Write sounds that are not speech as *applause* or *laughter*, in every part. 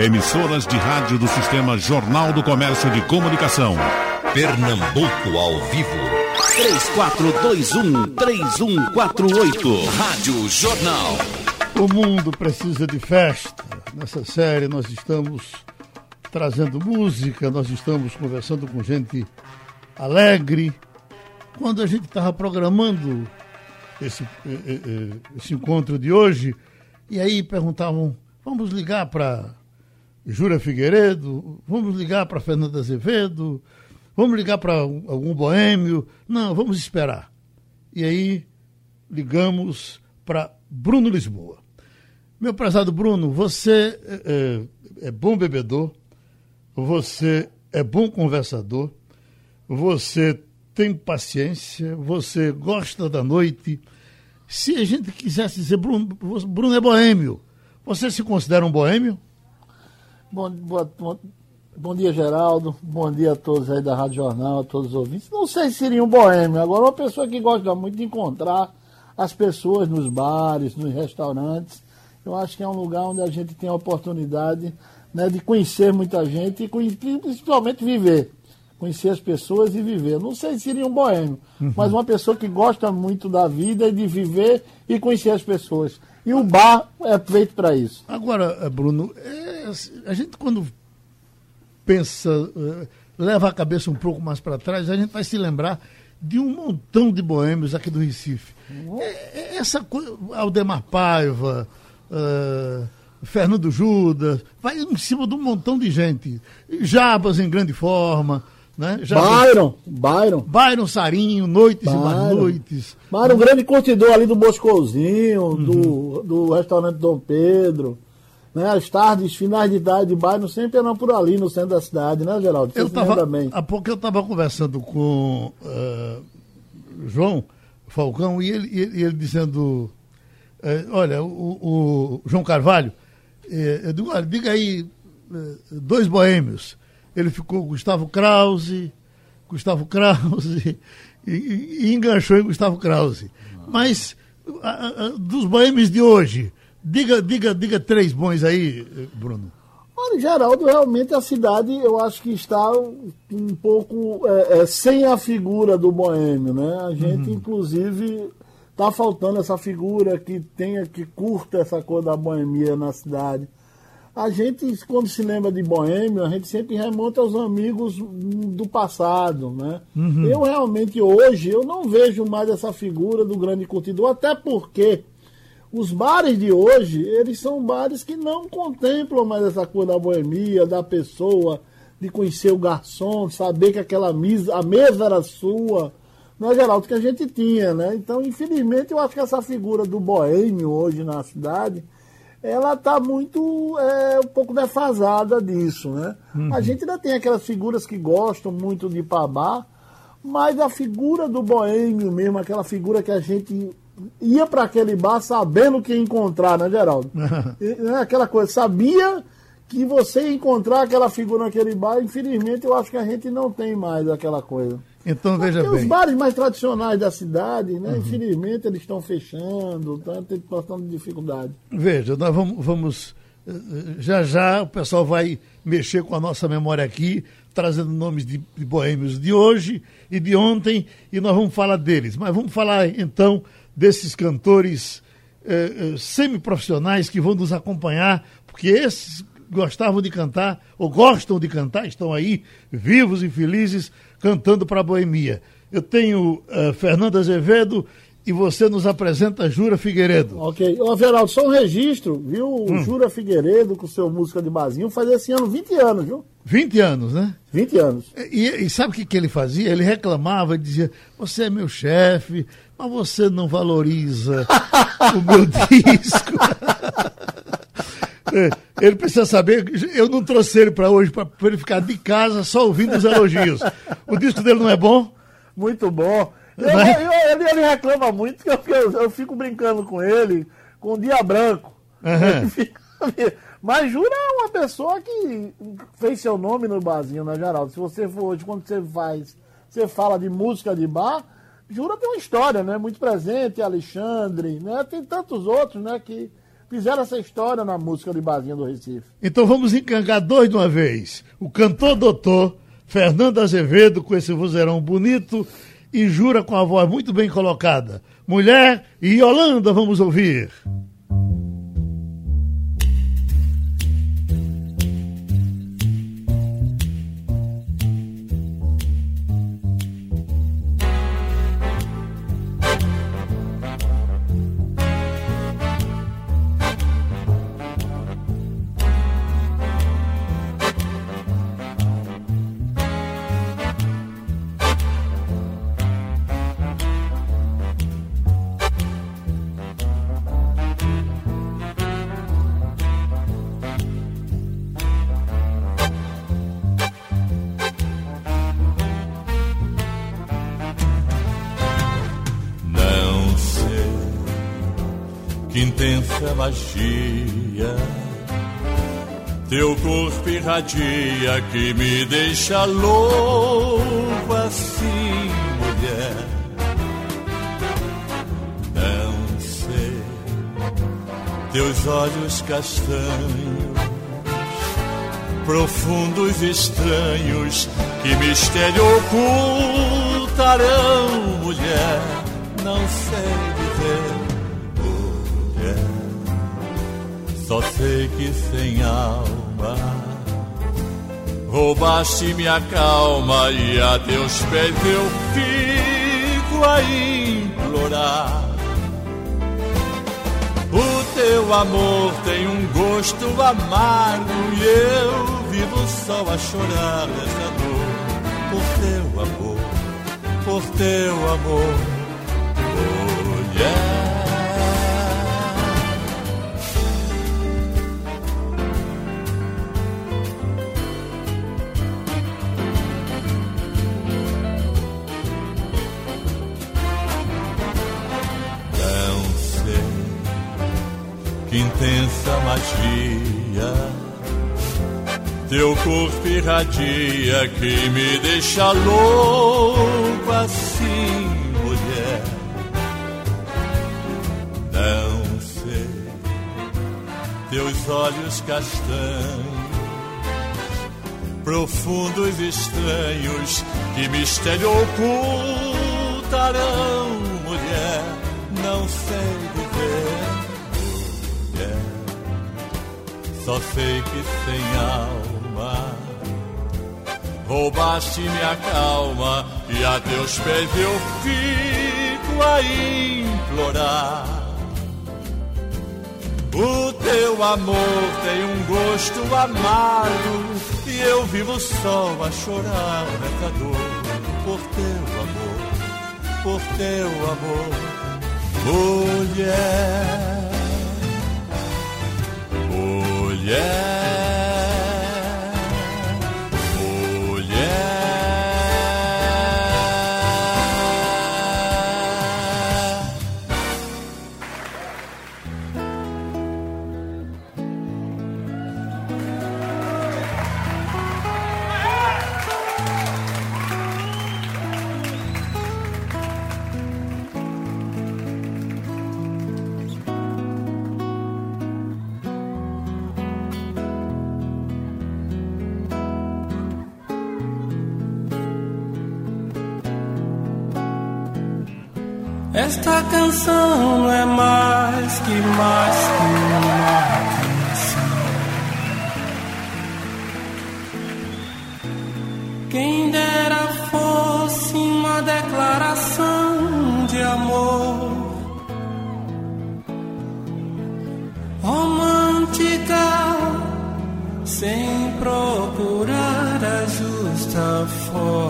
Emissoras de rádio do Sistema Jornal do Comércio de Comunicação. Pernambuco ao vivo. 3421-3148. Rádio Jornal. O mundo precisa de festa. Nessa série nós estamos trazendo música, nós estamos conversando com gente alegre. Quando a gente estava programando esse, eh, eh, eh, esse encontro de hoje, e aí perguntavam: vamos ligar para Jura Figueiredo? Vamos ligar para Fernanda Azevedo? Vamos ligar para algum boêmio? Não, vamos esperar. E aí ligamos para Bruno Lisboa. Meu prezado Bruno, você é, é, bom bebedor, você é bom conversador, você tem paciência, você gosta da noite. Se a gente quisesse dizer, Bruno, Bruno é boêmio, você se considera um boêmio? Bom, boa, bom, bom, dia, Geraldo. Bom dia a todos aí da Rádio Jornal, a todos os ouvintes. Não sei se seria um boêmio, agora uma pessoa que gosta muito de encontrar as pessoas nos bares, nos restaurantes. Eu acho que é um lugar onde a gente tem a oportunidade né, de conhecer muita gente e principalmente viver conhecer as pessoas e viver. Não sei se seria um boêmio, uhum. mas uma pessoa que gosta muito da vida e de viver e conhecer as pessoas. E o bar é feito para isso. Agora, eh, Bruno, é, a gente quando pensa, eh, leva a cabeça um pouco mais para trás, a gente vai se lembrar de um montão de boêmios aqui do Recife. Uhum. É, essa coisa, Aldemar Paiva, uh, Fernando Judas, vai em cima de um montão de gente. Jabas em grande forma. Né? Já Byron, Byron. Byron Sarinho, Noites Byron. e Mais Noites. Byron, grande curtidor ali do Boscozinho, uhum. do, do restaurante Dom Pedro. Né? As tardes, finais de tarde de Byron sempre eram por ali no centro da cidade, né, Geraldo? Você eu tava, bem. Há pouco eu estava conversando com uh, João Falcão e ele, ele, ele dizendo: uh, Olha, o, o, João Carvalho, uh, eu digo, olha, diga aí dois boêmios ele ficou Gustavo Krause, Gustavo Krause, *laughs* e, e enganchou em Gustavo Krause. Mas a, a, dos boêmios de hoje, diga, diga, diga três bons aí, Bruno. Olha, Geraldo, realmente a cidade eu acho que está um pouco é, é, sem a figura do boêmio, né? A gente, uhum. inclusive, está faltando essa figura que tenha, que curta essa coisa da boemia na cidade. A gente, quando se lembra de Boêmio, a gente sempre remonta aos amigos do passado, né? Uhum. Eu realmente hoje, eu não vejo mais essa figura do grande curtidor, até porque os bares de hoje, eles são bares que não contemplam mais essa coisa da boemia, da pessoa, de conhecer o garçom, saber que aquela mesa, a mesa era sua, é Geraldo, que a gente tinha, né? Então, infelizmente, eu acho que essa figura do boêmio hoje na cidade, ela está muito é, um pouco defasada disso, né? Uhum. A gente ainda tem aquelas figuras que gostam muito de Pabá, mas a figura do boêmio mesmo, aquela figura que a gente ia para aquele bar sabendo o que encontrar, né, Geraldo? *laughs* né, aquela coisa, sabia que você ia encontrar aquela figura naquele bar, infelizmente eu acho que a gente não tem mais aquela coisa. Então veja Porque bem. Os bares mais tradicionais da cidade, né? Uhum. Infelizmente eles estão fechando, estão tendo bastante dificuldade. Veja, nós vamos, vamos, eh, já já o pessoal vai mexer com a nossa memória aqui, trazendo nomes de, de boêmios de hoje e de ontem, e nós vamos falar deles. Mas vamos falar então desses cantores eh, eh semiprofissionais que vão nos acompanhar, porque esses gostavam de cantar, ou gostam de cantar, estão aí vivos e felizes cantando para a boemia. Eu tenho uh, Fernando Azevedo e você nos apresenta Jura Figueiredo. Ok. Ô, Veraldo, só um registro, viu? Hum. Jura Figueiredo com seu música de barzinho faz esse ano 20 anos, viu? 20 anos, né? 20 anos. E, e sabe o que, que ele fazia? Ele reclamava e dizia: Você é meu chefe, mas você não valoriza o meu *laughs* disco. É, ele precisa saber, eu não trouxe ele para hoje para ele ficar de casa só ouvindo os elogios. O disco dele não é bom? Muito bom. Eu, é? eu, ele, ele, reclama muito que eu, eu, eu, fico brincando com ele com o dia branco. Uhum. Mas Jura é uma pessoa que fez seu nome no barzinho, né, Geraldo? Se você for hoje, quando você faz, você fala de música de bar, Jura tem uma história, né? Muito presente, Alexandre, né? Tem tantos outros, né? Que fizeram essa história na música de Bazinha do Recife. Então vamos encangar dois de uma vez. O cantor doutor Fernando Azevedo, com esse vozeirão bonito e jura com a voz muito bem colocada. Mulher e Yolanda, vamos ouvir. Corpo irradia que me deixa louco assim, mulher. Não sei, teus olhos castanhos, profundos estranhos, que mistério ocultarão, mulher. Não sei dizer Só sei que sem alma roubaste minha calma e a teus pés eu fico a implorar. O teu amor tem um gosto amargo e eu vivo só a chorar nessa dor por teu amor, por teu amor, mulher. intensa magia. Teu corpo irradia que me deixa louco assim, mulher. Não sei, teus olhos castanhos, profundos estranhos, que mistério ocultarão, mulher. Não sei Só sei que sem alma roubaste minha calma e a teus pés eu fico a implorar. O teu amor tem um gosto amargo e eu vivo só a chorar nessa dor por teu amor, por teu amor, mulher. Yeah. Canção é mais que mais que uma canção. Quem dera fosse uma declaração de amor romântica, sem procurar a justa forma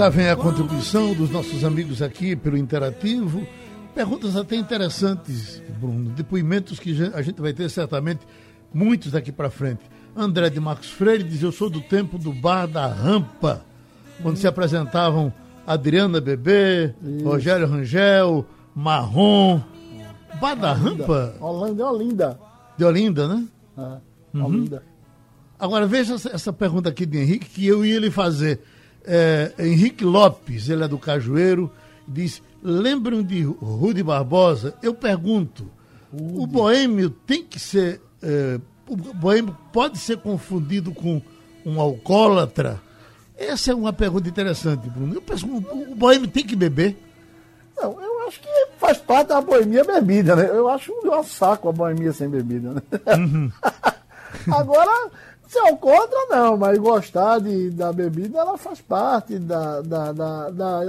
Já vem a contribuição dos nossos amigos aqui pelo Interativo. Perguntas até interessantes, Bruno. Depoimentos que a gente vai ter certamente muitos daqui para frente. André de Marcos Freire diz: Eu sou do tempo do Bar da Rampa, quando se apresentavam Adriana Bebê, Rogério Rangel, Marrom. Bar da Rampa Holanda é Olinda. de Olinda, né? É, Olinda. Agora veja essa pergunta aqui de Henrique que eu ia lhe fazer. É, Henrique Lopes, ele é do Cajueiro, diz: lembram de Rude Barbosa? Eu pergunto: o boêmio tem que ser. é, o boêmio pode ser confundido com um alcoólatra? Essa é uma pergunta interessante, Bruno. Eu penso, o, o boêmio tem que beber? Não, eu acho que faz parte da boemia bebida, né? Eu acho um saco a boemia sem bebida, né? *laughs* Agora, se eu contra, não, mas gostar de, da bebida, ela faz parte da, da, da, da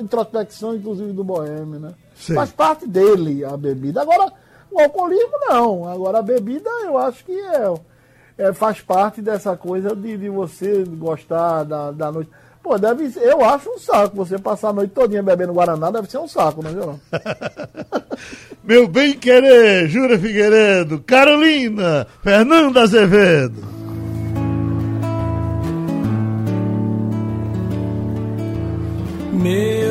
introspecção, inclusive, do boêmio, né? Sei. Faz parte dele a bebida. Agora, o alcoolismo, não. Agora, a bebida, eu acho que é, é, faz parte dessa coisa de, de você gostar da, da noite. Pô, deve ser, eu acho um saco. Você passar a noite todinha bebendo Guaraná deve ser um saco, não é, não? *laughs* Meu bem querer, Jura Figueiredo, Carolina, Fernanda Azevedo. Meu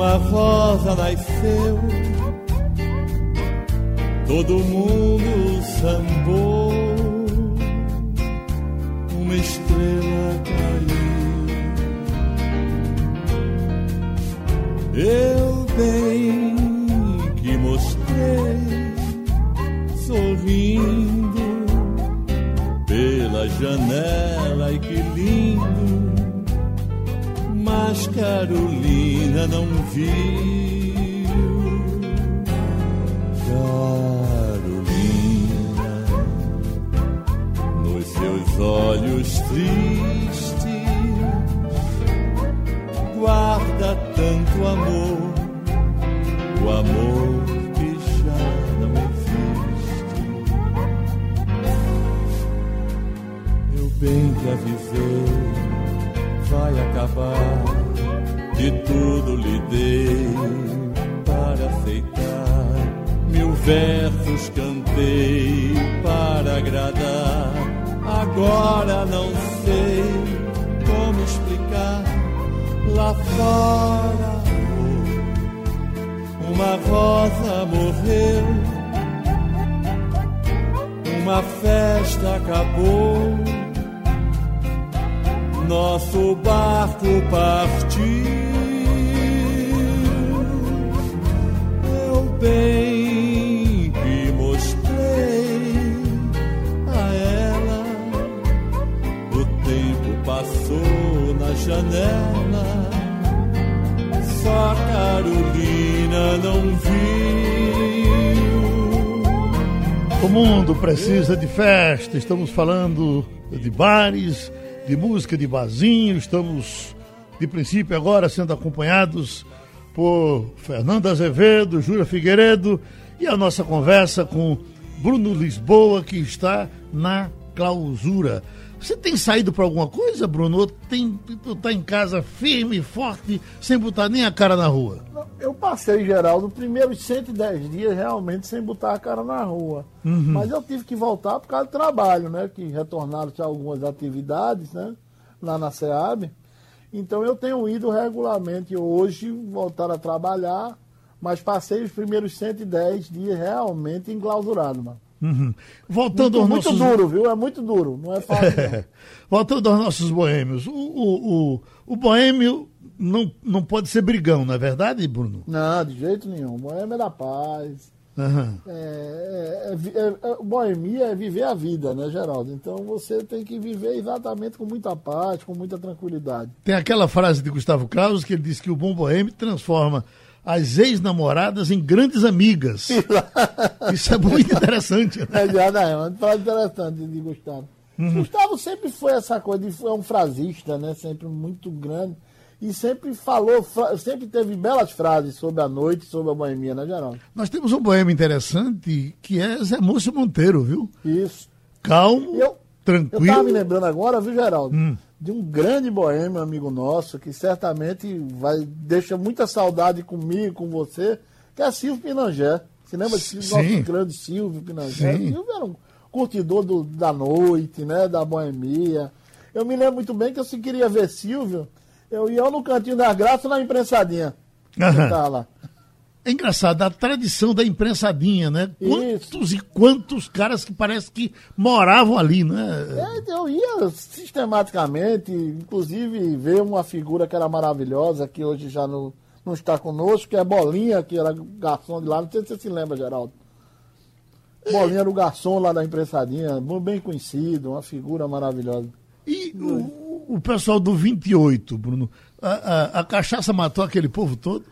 uma rosa nasceu. Todo mundo sambou. Uma estrela caiu. Eu bem que mostrei, sorrindo pela janela, e que lindo. Mas Carolina não viu. Carolina, nos seus olhos tristes guarda tanto amor, o amor que já não existe. Eu bem que avisei, vai acabar, de tudo lhe dei para aceitar. Mil versos cantei para agradar, agora não sei como explicar lá fora. Uma rosa morreu, uma festa acabou, nosso barco partiu. Eu bem que mostrei a ela o tempo passou na janela, só Carolina não viu. O mundo precisa de festa. Estamos falando de bares, de música de barzinho. Estamos, de princípio, agora sendo acompanhados por Fernando Azevedo, Júlia Figueiredo e a nossa conversa com Bruno Lisboa, que está na clausura. Você tem saído para alguma coisa, Bruno? Ou tem, tu tá em casa firme forte, sem botar nem a cara na rua? Eu passei, Geraldo, os primeiros 110 dias realmente sem botar a cara na rua. Mas eu tive que voltar por causa do trabalho, né? Que retornaram-se algumas atividades, né? Lá na SEAB. Então eu tenho ido regularmente hoje, voltar a trabalhar, mas passei os primeiros 110 dias realmente enclausurado, mano. Uhum. Voltando Muito, aos muito nossos... duro, viu? É muito duro, não é fácil. *laughs* Voltando aos nossos boêmios. O, o, o, o boêmio não, não pode ser brigão, não é verdade, Bruno? Não, de jeito nenhum. Boêmia é da paz. Aham. É, é, é é, é, boemia é viver a vida, né, Geraldo? Então você tem que viver exatamente com muita paz, com muita tranquilidade. Tem aquela frase de Gustavo Krause que ele diz que o bom boêmio transforma as ex-namoradas em grandes amigas. *laughs* Isso é muito interessante. Né? É, é uma frase interessante de Gustavo. Gustavo sempre foi essa coisa, de, é um frasista, né? Sempre muito grande. e sempre falou, sempre teve belas frases sobre a noite, sobre a boemia, né, Geraldo? Nós temos um boêmio interessante que é Zé Múcio Monteiro, viu? Isso. Calmo, Eu, eu tranquilo. tava me lembrando agora, viu, Geraldo? Hum. De um grande boêmio, amigo nosso, que certamente vai, deixa muita saudade comigo, com você, que é Silvio Pinangé. Você lembra desse Sim. nosso grande Silvio Pinangé? Sim. Silvio era um curtidor do- da noite, né? Da boemia. Eu me lembro muito bem que eu se queria ver Silvio, eu ia no cantinho das graças na imprensadinha. Tá lá. É engraçado, a tradição da imprensadinha, né? Quantos e quantos caras que parece que moravam ali, né? É, eu ia sistematicamente, inclusive ver uma figura que era maravilhosa, que hoje já não, não está conosco, que é Bolinha, que era garçom de lá. Não sei se você se lembra, Geraldo. Bolinha era o garçom lá da imprensadinha, bem conhecido, uma figura maravilhosa. E o, o pessoal do 28, Bruno, a, a, a cachaça matou aquele povo todo?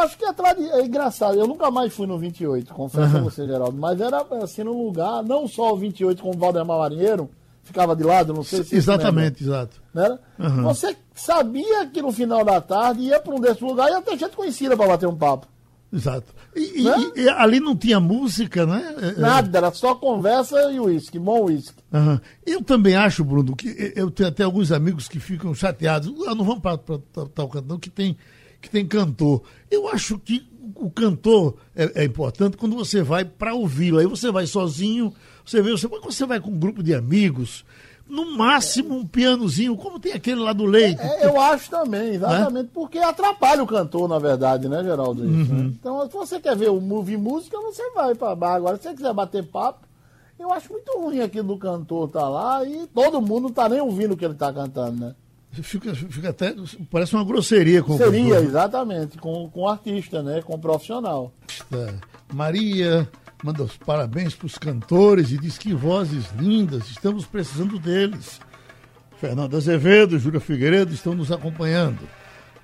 É, acho que é, tradi- é engraçado. Eu nunca mais fui no 28, confesso a você, Geraldo. Mas era assim num lugar, não só o 28 como o Valdemar Marinheiro, ficava de lado, não sei se Exatamente, exato. lembra, né? Você sabia que no final da tarde ia para um desses lugares e ia ter gente conhecida para bater um papo. Exato. E, e- Né? e ali não tinha música, né? É, é, Nada, era só conversa e uísque, bom uísque. Aham. Eu também acho, Bruno, que eu tenho até alguns amigos que ficam chateados. Ah, não vamos para tal cantor, não, que tem, que tem cantor. Eu acho que o cantor é, é importante quando você vai para ouvi-lo. Aí você vai sozinho, você vê, você, você vai com um grupo de amigos, no máximo um pianozinho, como tem aquele lá do leite. É, eu acho também, exatamente, porque atrapalha o cantor, na verdade, né, Geraldo? Isso, né? Então, se você quer ver o ouvir música, você vai para bar. Agora, se você quiser bater papo, eu acho muito ruim aqui do cantor tá lá e todo mundo não tá nem ouvindo o que ele tá cantando, né? Fica, fica até. Parece uma grosseria com o Seria, exatamente, com, com o artista, né? Com o profissional. É. Maria manda os parabéns para os cantores e diz que vozes lindas, estamos precisando deles. Fernando Azevedo, Júlia Figueiredo estão nos acompanhando.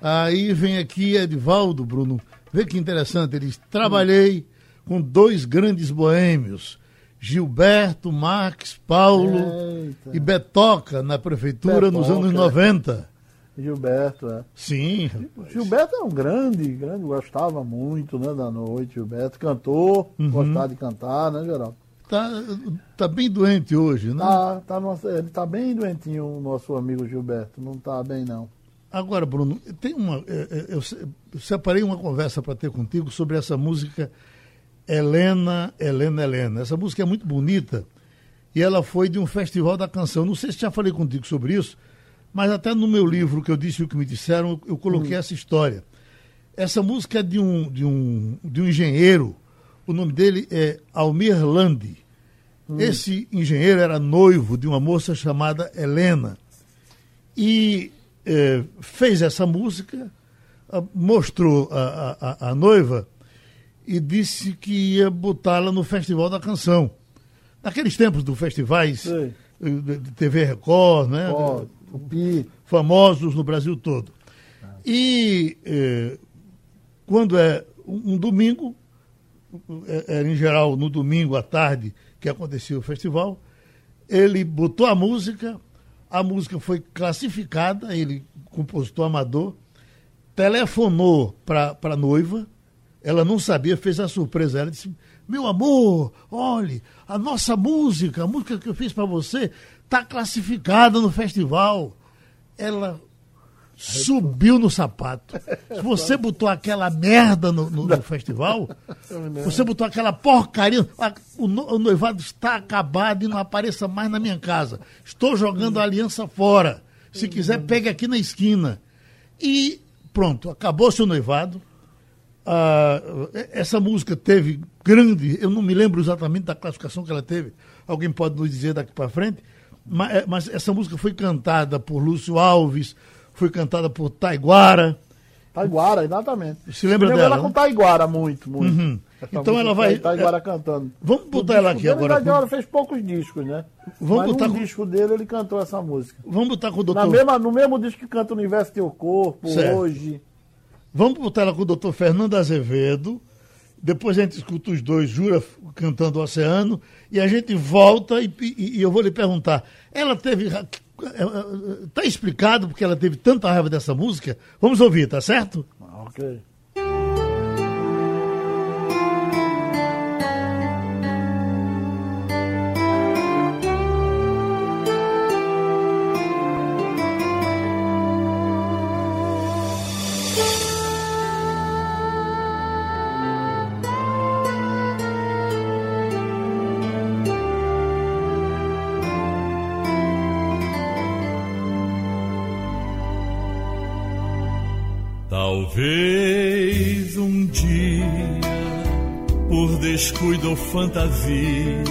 Aí vem aqui Edivaldo, Bruno. Vê que interessante, ele diz, trabalhei com dois grandes boêmios, Gilberto, Marques, Paulo Eita. e Betoca na prefeitura nos Betoca. anos 90. Gilberto, é. Sim, rapaz. Gilberto é um grande, grande, gostava muito, né, da noite, Gilberto. Cantor, Uhum. gostava de cantar, né, Geraldo? Tá, tá bem doente hoje, né? Tá, tá ele tá bem doentinho, o nosso amigo Gilberto. Não tá bem, não. Agora, Bruno, tem uma. é, é, eu separei uma conversa para ter contigo sobre essa música Helena, Helena, Helena. Essa música é muito bonita e ela foi de um festival da canção. Não sei se já falei contigo sobre isso, mas até no meu livro que eu disse o que me disseram, eu, coloquei essa história. Essa música é de um, de um, de um engenheiro, o nome dele é Almir Landi. Esse engenheiro era noivo de uma moça chamada Helena e eh, fez essa música, ah, mostrou a- a- a noiva e disse que ia botá-la no Festival da Canção. Naqueles tempos dos festivais eh, de TV Record, né? Ó, o Pi. famosos no Brasil todo. E eh, quando é um, domingo, era em geral no domingo à tarde que acontecia o festival, ele botou a música, a música foi classificada, ele, compositor amador, telefonou para a noiva, ela não sabia, fez a surpresa. Ela disse: Meu amor, olhe, a nossa música, a música que eu fiz para você, está classificada no festival. Ela subiu no sapato. Se você *laughs* botou aquela merda no, no- no festival, você botou aquela porcaria. O, no- o noivado está acabado e não apareça mais na minha casa. Estou jogando a aliança fora. Se quiser, pegue aqui na esquina. E pronto, acabou seu noivado. Ah, essa música teve grande, eu não me lembro exatamente da classificação que ela teve, alguém pode nos dizer daqui para frente, mas, eh, mas essa música foi cantada por Lúcio Alves, foi cantada por Taiguara. Taiguara, exatamente. Se lembra dela, ela com né? Taiguara, muito, muito. Uhum. Então ela vai- Taiguara é- cantando. Vamos botar O ela aqui dele, agora. Taiguara fez poucos discos, né? Vamos Mas botar no com- disco dele ele cantou essa música. Vamos botar com o Na doutor. mesma, no mesmo disco que canta o Universo Teu Corpo, Certo. hoje. Vamos botar ela com o doutor Fernando Azevedo. Depois a gente escuta os dois, Jura cantando o Oceano. E a gente volta e, e- e eu vou lhe perguntar. Ela teve. Tá explicado porque ela teve tanta raiva dessa música? Vamos ouvir, tá certo? Ok. Talvez um dia, por descuido ou fantasia,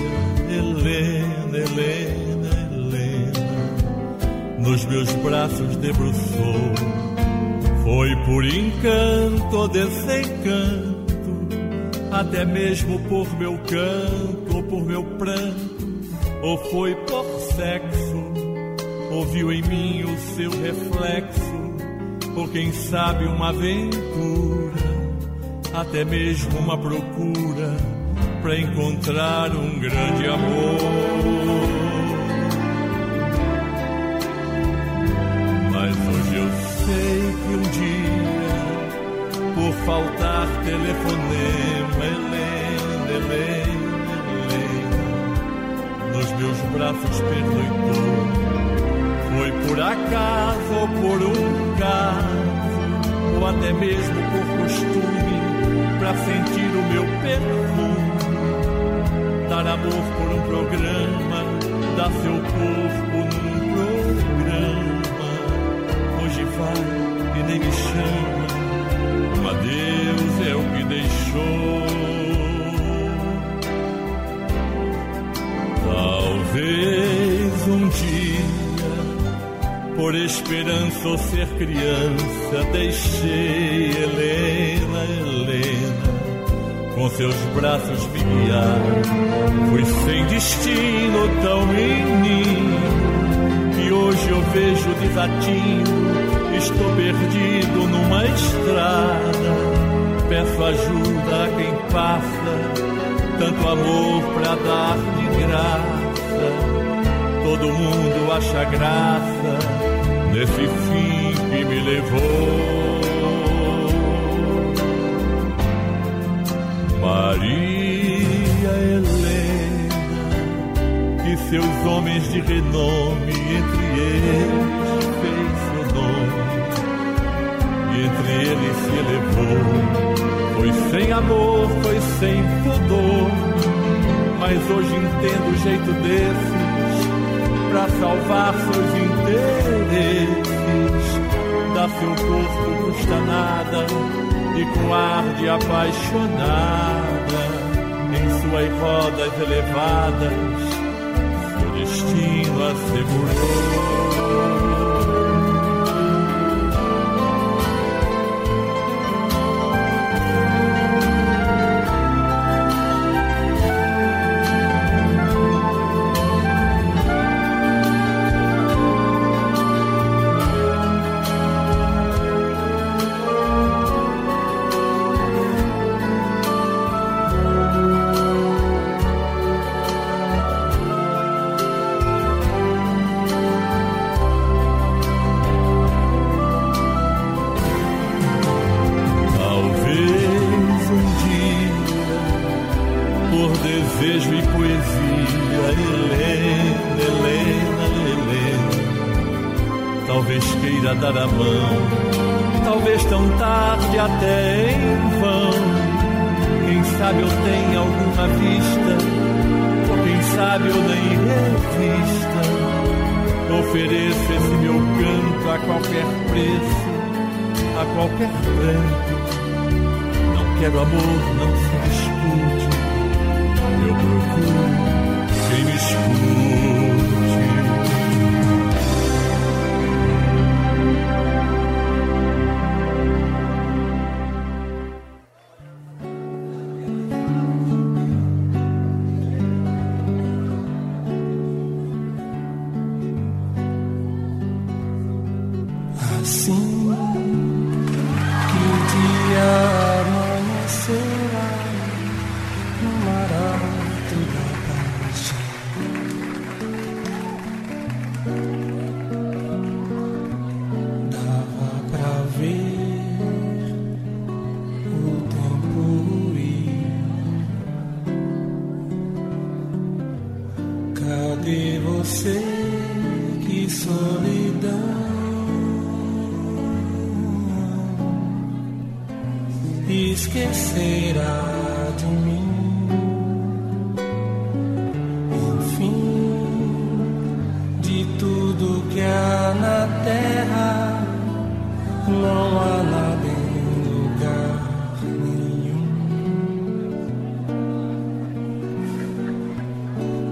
Helena, Helena, Helena, nos meus braços debruçou. Foi por encanto ou desencanto, até mesmo por meu canto ou por meu pranto, ou foi por sexo, ouviu em mim o seu reflexo ou quem sabe uma aventura, até mesmo uma procura para encontrar um grande amor. Mas hoje eu sei que um dia, por faltar telefonema, Helena, Helena, Helena, nos meus braços pernoitou foi por acaso ou por um caso, ou até mesmo por costume, para sentir o meu perfume. Dar amor por um programa, dar seu corpo num programa. Hoje vai e nem me chama, um adeus é o que deixou. Talvez um dia por esperança ou ser criança, deixei Helena, Helena, com seus braços me guiar. Fui sem destino tão menino, que hoje eu vejo desatino, estou perdido numa estrada. Peço ajuda a quem passa, tanto amor pra dar de graça. Todo mundo acha graça nesse fim que me levou. Maria Helena e seus homens de renome, entre eles fez seu nome, e entre eles se elevou. Foi sem amor, foi sem pudor, mas hoje entendo o jeito desses para salvar seus interesses. Dá seu corpo custa nada e com ar de apaixonada em suas rodas elevadas seu destino assegurou. Queira dar a mão. Talvez tão tarde até em vão. Quem sabe eu tenho alguma vista, ou quem sabe eu nem revista. Ofereço esse meu canto a qualquer preço, a qualquer canto. Não quero amor, não se discute. Eu procuro quem me escute. Na terra, não há nada em lugar nenhum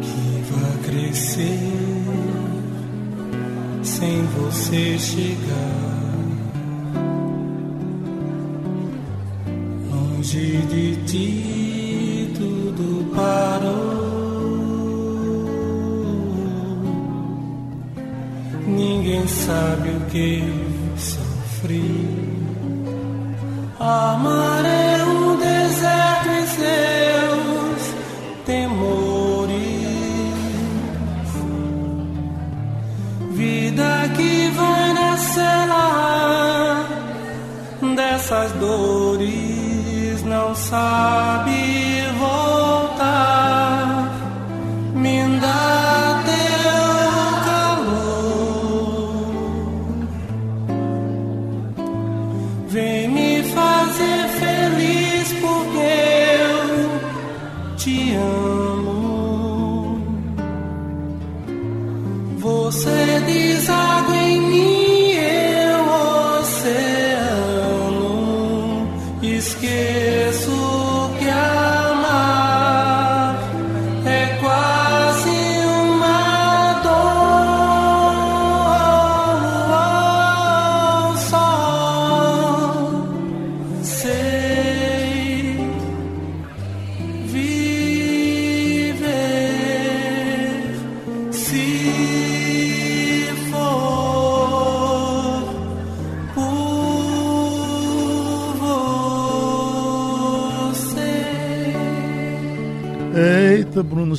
que vá crescer sem você chegar. Longe de ti sabe o que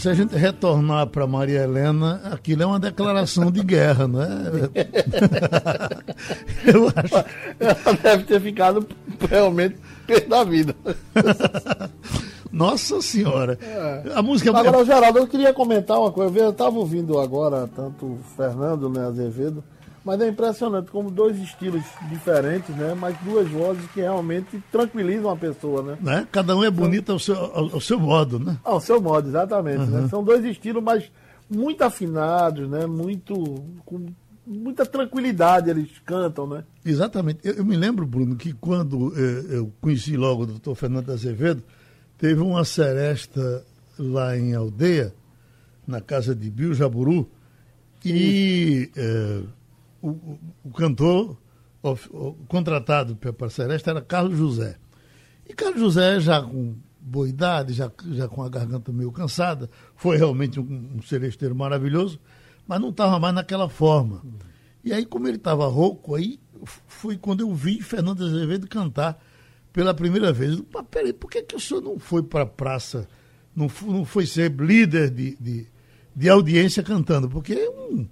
se a gente retornar para Maria Helena, aquilo é uma declaração de guerra, não é? *laughs* Eu acho. Ela deve ter ficado realmente perto da vida. Nossa Senhora. A música é Agora, Geraldo, eu queria comentar uma coisa. Eu estava ouvindo agora tanto o Fernando, né, Azevedo, mas é impressionante como dois estilos diferentes, né, mas duas vozes que realmente tranquilizam a pessoa, né? né? Cada um é bonito ao seu, ao, ao seu modo, né? Ao seu modo, exatamente. né? São dois estilos, mas muito afinados, né? Muito com muita tranquilidade eles cantam, né? Exatamente. Eu, eu me lembro, Bruno, que quando eh, eu conheci logo o doutor Fernando Azevedo, teve uma seresta lá em Aldeia, na casa de Bill Jaburu, e eh, o, o- cantor o- contratado para a era Carlos José. E Carlos José, já com boa idade, já, já com a garganta meio cansada, foi realmente um, um celesteiro maravilhoso, mas não estava mais naquela forma. E aí, como ele estava rouco, aí foi quando eu vi Fernando Azevedo cantar pela primeira vez. Mas peraí, por que, que o senhor não foi para a praça, não, fu- não foi ser líder de, de, de audiência cantando? Porque é um,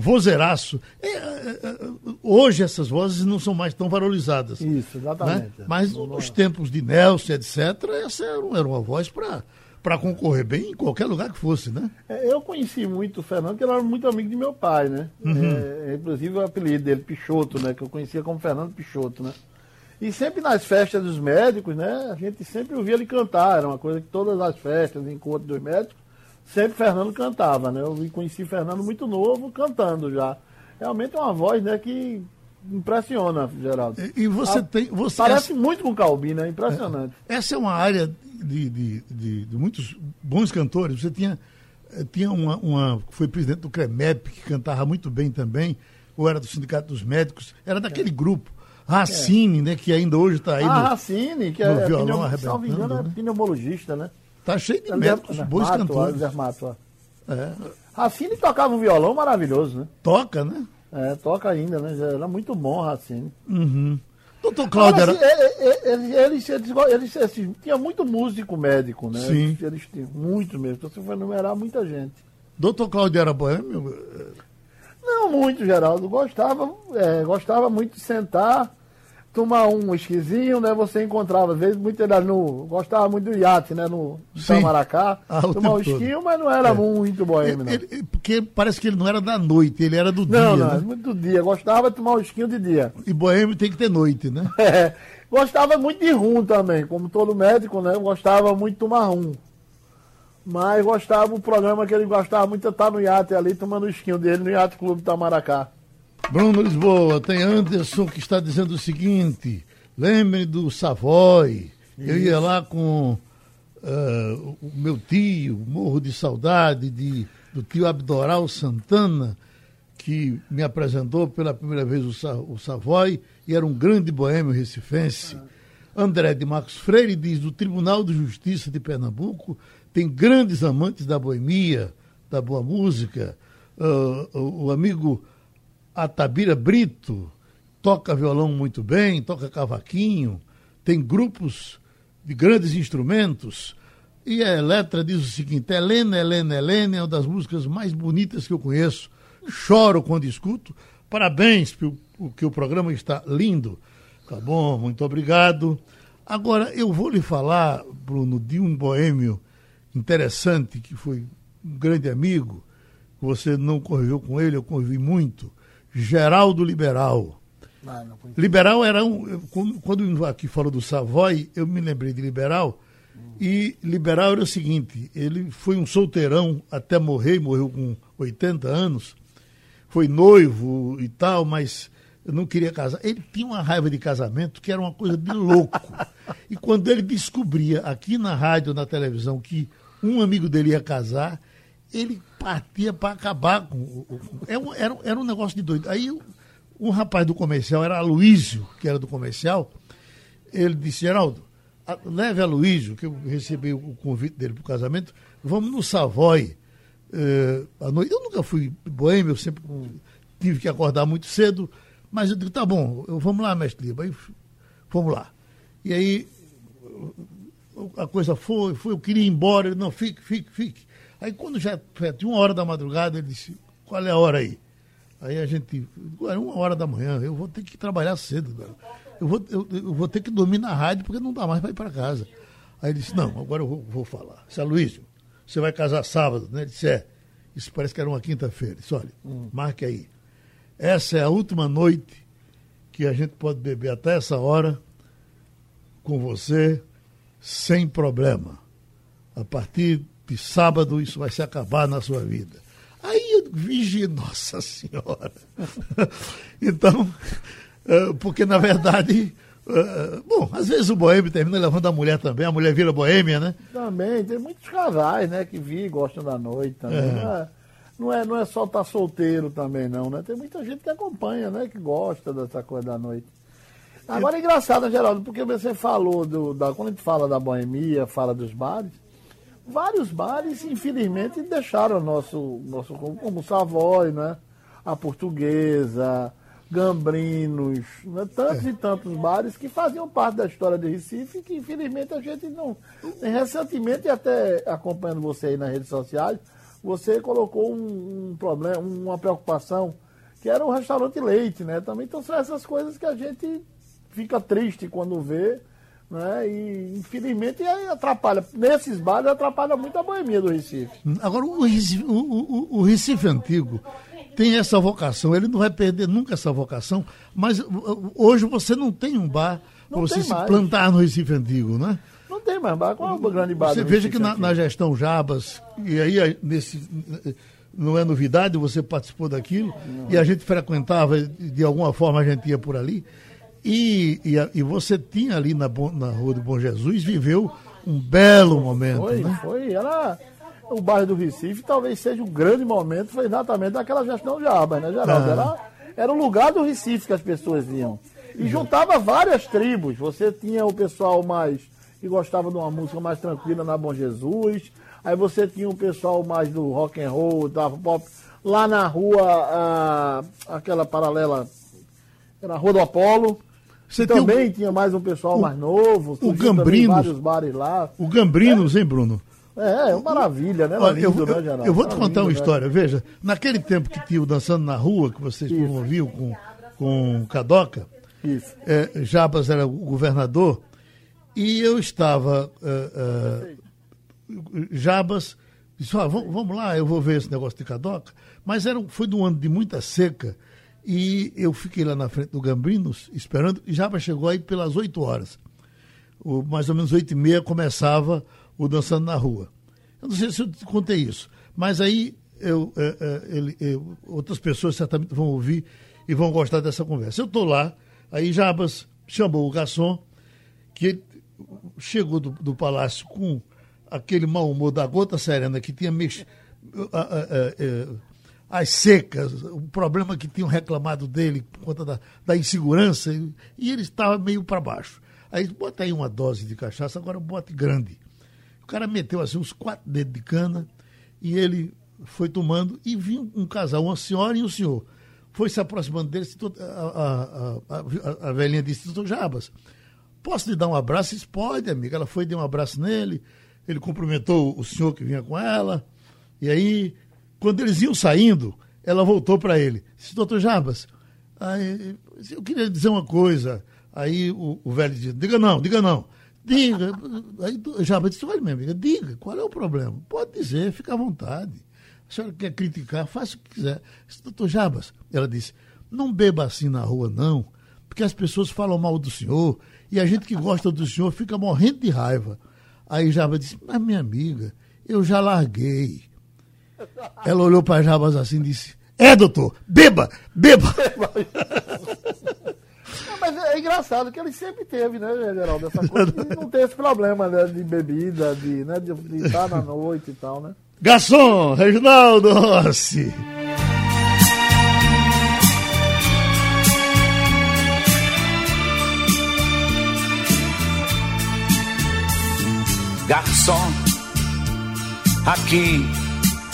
vozeiraço. É, é, é, hoje essas vozes não são mais tão valorizadas. Isso, né? exatamente. Mas Não nos é. tempos de Nelson, etc., essa era, um- uma voz para concorrer bem em qualquer lugar que fosse, né? É, Eu conheci muito o Fernando, porque ele era muito amigo de meu pai, né? É, inclusive o apelido dele, Pichoto, né? Que eu conhecia como Fernando Pichoto, né? E sempre nas festas dos médicos, né? A gente sempre ouvia ele cantar, era uma coisa que todas as festas, encontros dos médicos, sempre Fernando cantava, né? Eu conheci Fernando muito novo, cantando já. Realmente é uma voz, né, que impressiona, Geraldo. E, e você Ah, tem. Você Parece muito com o Calbi, né? Impressionante. Essa é uma área de, de, de, de muitos bons cantores. Você tinha, eh, tinha uma, uma. Foi presidente do CREMEP, que cantava muito bem também, ou era do Sindicato dos Médicos, era daquele grupo. Racine, né, que ainda hoje está aí. Ah, no- Racine, que no é, violão pneu, arrebentando, engano, é né? pneumologista, né? Tá cheio de É médicos, Zé- bons Mato, cantores. ó, Mato, ó. É, Racine tocava um violão maravilhoso, né? toca, né? É, toca ainda, né? Já Era muito bom Racine. Uhum. Doutor Cláudio era. assim, é- é- é- eles, eles, eles, assim, tinha muito músico médico, né? Sim. Eles, eles tinham muito mesmo. Então você foi enumerar muita gente. Doutor Cláudio era boêmio? Não muito, Geraldo. Gostava, é, gostava muito de sentar, tomar um esquisinho, né? Você encontrava, às vezes, muito era no. Gostava muito do iate, né? No Tamaracá. Ah, *laughs* o tomar um esquinho, mas não era É. muito boêmio, não. Ele- ele- porque parece que ele não era da noite, ele era do não, dia. não, né? muito do dia. Gostava de tomar um esquinho de dia. E boêmio tem que ter noite, né? *laughs* É. Gostava muito de rum também, como todo médico, né? Gostava muito de tomar rum. Mas gostava, o programa que ele gostava muito é estar no iate ali, tomando o esquinho dele no Iate Clube Tamaracá. Bruno Lisboa, tem Anderson que está dizendo o seguinte: lembre do Savoy. Eu ia lá com eh, o meu tio, morro de saudade de, do tio Abdoral Santana, que me apresentou pela primeira vez o, Sa- o Savoy e era um grande boêmio recifense. André de Marcos Freire diz: do Tribunal de Justiça de Pernambuco tem grandes amantes da boemia, da boa música. Ah, o, o amigo Atabira Brito toca violão muito bem, toca cavaquinho, tem grupos de grandes instrumentos. E a Eletra diz o seguinte: Helena, Helena, Helena é uma das músicas mais bonitas que eu conheço. Choro quando escuto. Parabéns, porque o programa está lindo. Tá bom, muito obrigado. Agora, eu vou lhe falar, Bruno, de um boêmio interessante que foi um grande amigo. Você não conviveu com ele, eu convivi muito. Geraldo Liberal. Ah, Liberal era um. quando aqui falou do Savoy, eu me lembrei de Liberal. E Liberal era o seguinte: ele foi um solteirão até morrer, morreu com 80 anos. Foi noivo e tal, mas não queria casar. Ele tinha uma raiva de casamento que era uma coisa de louco. *laughs* E quando ele descobria aqui na rádio, na televisão, que um amigo dele ia casar, ele partia para acabar com. Era, um- era, era um negócio de doido. Aí um rapaz do comercial, era Aloísio, que era do comercial, ele disse, Geraldo, leve a Luísio, que eu recebi o convite dele para o casamento, vamos no Savoy. eh, à noite. Eu nunca fui boêmio, eu sempre tive que acordar muito cedo, mas eu digo, tá bom, vamos lá, mestre Liba. Aí fomos lá. E aí a coisa foi, foi, eu queria ir embora, ele, não, fique, fique, fique. Aí quando já até uma hora da madrugada, ele disse, qual é a hora aí? Aí a gente, era uma hora da manhã, eu vou ter que trabalhar cedo, cara. eu vou, eu, eu vou ter que dormir na rádio porque não dá mais para ir para casa. Aí ele disse, não, agora eu vou, vou falar. Disse, Luísio, você vai casar sábado, né? Ele disse, é. Isso parece que era uma quinta-feira. Disse, olha, marque aí. Essa é a última noite que a gente pode beber até essa hora com você sem problema. A partir sábado isso vai se acabar na sua vida. Aí eu vigi, nossa senhora. *laughs* então, eh, porque na verdade, eh, bom, às vezes o boêmio termina levando a mulher também, a mulher vira boêmia, né? Também, tem muitos casais, né, que vi e gostam da noite também. É. Não, é, não, é, não é só estar solteiro também, não, né? Tem muita gente que acompanha, né, que gosta dessa coisa da noite. Agora é engraçado, Geraldo, porque você falou do. Da, quando a gente fala da boemia, fala dos bares, vários bares, infelizmente, deixaram nosso, nosso como, Savoy, né? A portuguesa, Gambrinos, né? tantos e tantos bares que faziam parte da história de Recife, que infelizmente a gente não. Recentemente, até acompanhando você aí nas redes sociais, você colocou um, um problema, uma preocupação, que era o restaurante leite, né? Também então são essas coisas que a gente fica triste quando vê, né? E infelizmente atrapalha. Nesses bares atrapalha muito a boemia do Recife. Agora, o Recife, o, o- o Recife antigo tem essa vocação, ele não vai perder nunca essa vocação, mas hoje você não tem um bar para Não você se mais. plantar no Recife antigo, né? Não tem mais bar. Qual é o grande bar Você veja que na, na gestão Jabas, e aí nesse, não é novidade, você participou daquilo, e a gente frequentava, de alguma forma a gente ia por ali, e, e, e você tinha ali na, na Rua do Bom Jesus, viveu um belo momento, Foi, né? foi. Era o bairro do Recife, talvez seja um grande momento, foi exatamente daquela gestão de Abas, né, Geraldo? Ah. Era, era o lugar do Recife que as pessoas iam. E juntava várias tribos. Você tinha o pessoal mais que gostava de uma música mais tranquila na Bom Jesus. Aí você tinha o pessoal mais do rock and roll, da pop. Lá na rua, ah, aquela paralela, era a Rua do Apolo. Você tem o- Também tinha mais um pessoal mais novo. também Gambrinos. vários bares lá. O Gambrinos, hein, Bruno? É, é uma maravilha, né? Olha, eu, lindo, eu- né, Geraldo? eu vou te contar uma né? história. Veja, naquele tempo que tinha o Dançando na Rua, que vocês promoviam com, com Cadoca, Isso. É, Jabas era o governador e eu estava. é, é, Jabas disse: "Ah, vamos, vamos lá, eu vou ver esse negócio de cadoca. Mas era, foi de um ano de muita seca e eu fiquei lá na frente do Gambrinos esperando. E Jabas chegou aí pelas 8 horas. O, mais ou menos 8 e meia começava o Dançando na Rua. Eu não sei se eu te contei isso, mas aí eu, é, é, ele- eu- outras pessoas certamente vão ouvir e vão gostar dessa conversa. Eu estou lá, aí Jabas chamou o garçom, que chegou do, do palácio com aquele mau humor da gota serena que tinha mex... a- a- a- é, as secas, o problema que tinham reclamado dele por conta da, da insegurança, e, ele estava meio para baixo. Aí bota aí uma dose de cachaça, agora bote grande. O cara meteu assim uns quatro dedos de cana e ele foi tomando e viu um casal, uma senhora e um senhor. Foi se aproximando dele, a, a, a, a, velhinha disse, doutor Jabas, posso lhe dar um abraço? Disse, pode, amiga. Ela foi, deu um abraço nele, ele cumprimentou o senhor que vinha com ela, e aí, quando eles iam saindo, ela voltou para ele, disse, doutor Jabas, aí, eu queria dizer uma coisa. Aí o, o velho disse, diga não, diga não. Diga. Aí Jabas disse, olha, minha amiga, diga, qual é o problema? Pode dizer, fica à vontade. A senhora quer criticar, faça o que quiser. Disse, doutor Jabas, ela disse, não beba assim na rua, não, porque as pessoas falam mal do senhor e a gente que gosta do senhor fica morrendo de raiva. Aí Jabas disse, mas minha amiga, eu já larguei. Ela olhou para Jabas assim e disse, é, doutor, beba, beba. *laughs* Mas é engraçado que ele sempre teve, né, Geraldo, essa coisa de não ter esse problema né, de bebida, de, né, de, de estar na noite e tal, né? Garçom, Reginaldo Rossi. Garçom, aqui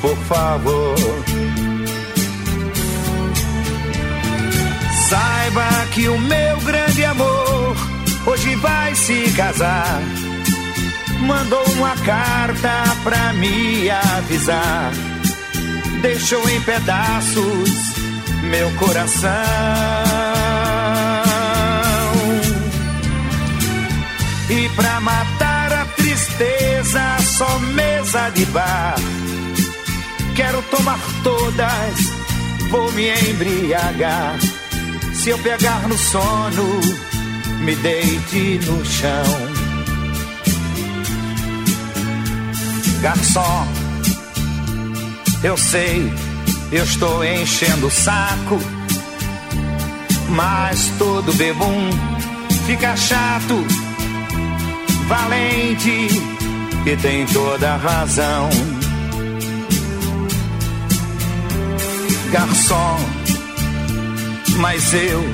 por favor. Saiba que o meu grande amor hoje vai se casar. Mandou uma carta pra me avisar. Deixou em pedaços meu coração. E pra matar a tristeza, só mesa de bar. Quero tomar todas, vou me embriagar. Se eu pegar no sono, me deite no chão. Garçom, eu sei, eu estou enchendo o saco. Mas todo bebum fica chato valente e tem toda razão. Garçom, mas eu,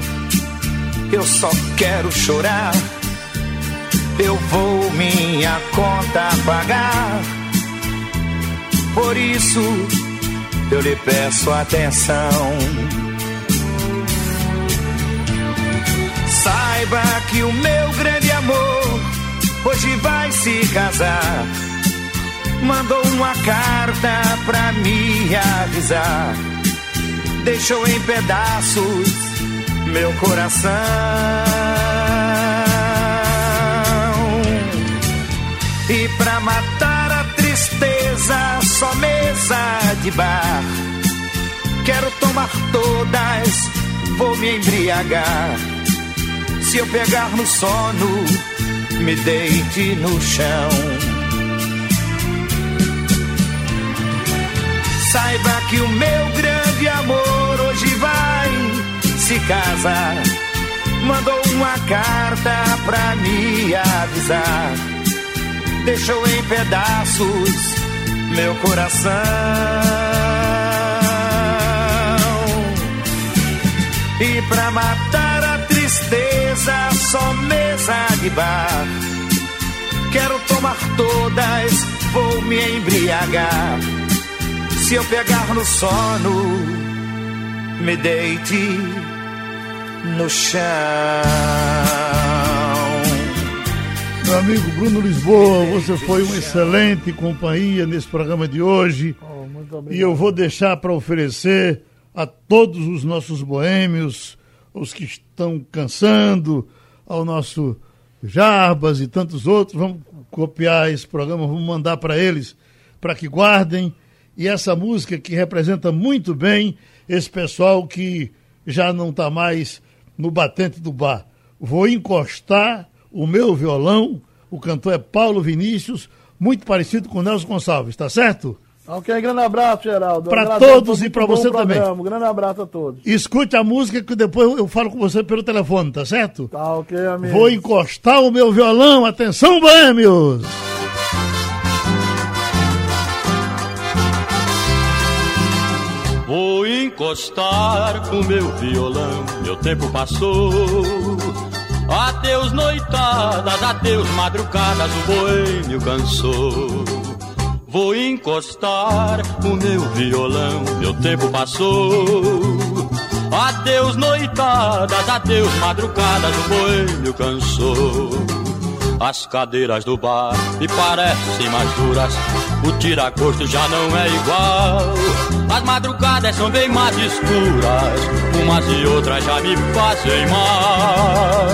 eu só quero chorar. Eu vou minha conta pagar. Por isso eu lhe peço atenção. Saiba que o meu grande amor hoje vai se casar. Mandou uma carta pra me avisar. Deixou em pedaços meu coração. E pra matar a tristeza, só mesa de bar. Quero tomar todas, vou me embriagar. Se eu pegar no sono, me deite no chão. Saiba que o meu grande amor se casar. Mandou uma carta pra me avisar. Deixou em pedaços meu coração. E pra matar a tristeza só mesa de bar. Quero tomar todas, vou me embriagar. Se eu pegar no sono, me deite no chão. Meu amigo Bruno Lisboa, você foi uma excelente companhia nesse programa de hoje. Oh, e eu vou deixar para oferecer a todos os nossos boêmios, os que estão cansando, ao nosso Jarbas e tantos outros. Vamos copiar esse programa, vamos mandar para eles, para que guardem. E essa música que representa muito bem esse pessoal que já não está mais no batente do bar. Vou encostar o meu violão, o cantor é Paulo Vinícius, muito parecido com Nelson Gonçalves, tá certo? Ok, grande abraço, Geraldo. Pra Agradeço, todos e bom você também. Grande abraço a todos. Escute a música que depois eu falo com você pelo telefone, tá certo? Tá ok, amigo. Vou encostar o meu violão, atenção, boêmios! Encostar com meu violão, meu tempo passou. Adeus noitadas, adeus madrugadas, o boêmio cansou. Vou encostar com meu violão, meu tempo passou. Adeus noitadas, adeus madrugadas, o boêmio cansou. As cadeiras do bar me parecem mais duras, o tiragosto já não é igual. As madrugadas são bem mais escuras, umas e outras já me fazem mal.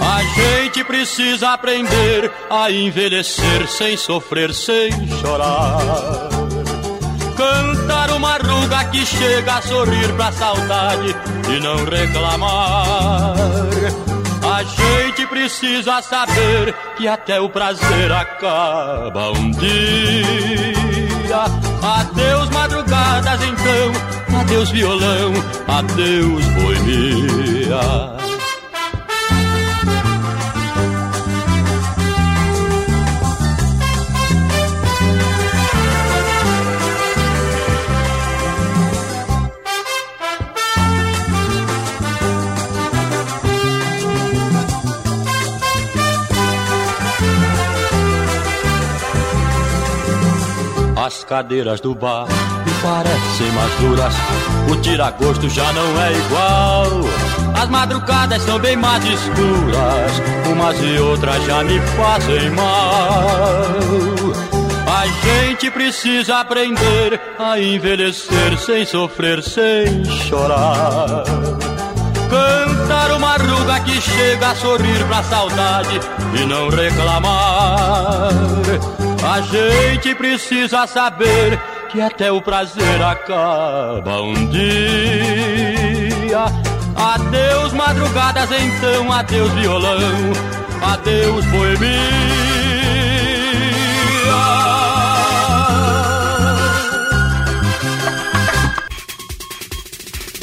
A gente precisa aprender a envelhecer sem sofrer, sem chorar. Cantar uma ruga que chega a sorrir pra saudade e não reclamar. A gente precisa saber que até o prazer acaba um dia. Adeus madrugadas então, adeus violão, adeus boemia. Cadeiras do bar me parecem mais duras. O tiragosto já não é igual. As madrugadas são bem mais escuras. Umas e outras já me fazem mal. A gente precisa aprender a envelhecer sem sofrer, sem chorar. Cantar uma ruga que chega a sorrir pra saudade e não reclamar. A gente precisa saber que até o prazer acaba um dia. Adeus madrugadas então, adeus violão, adeus boemia.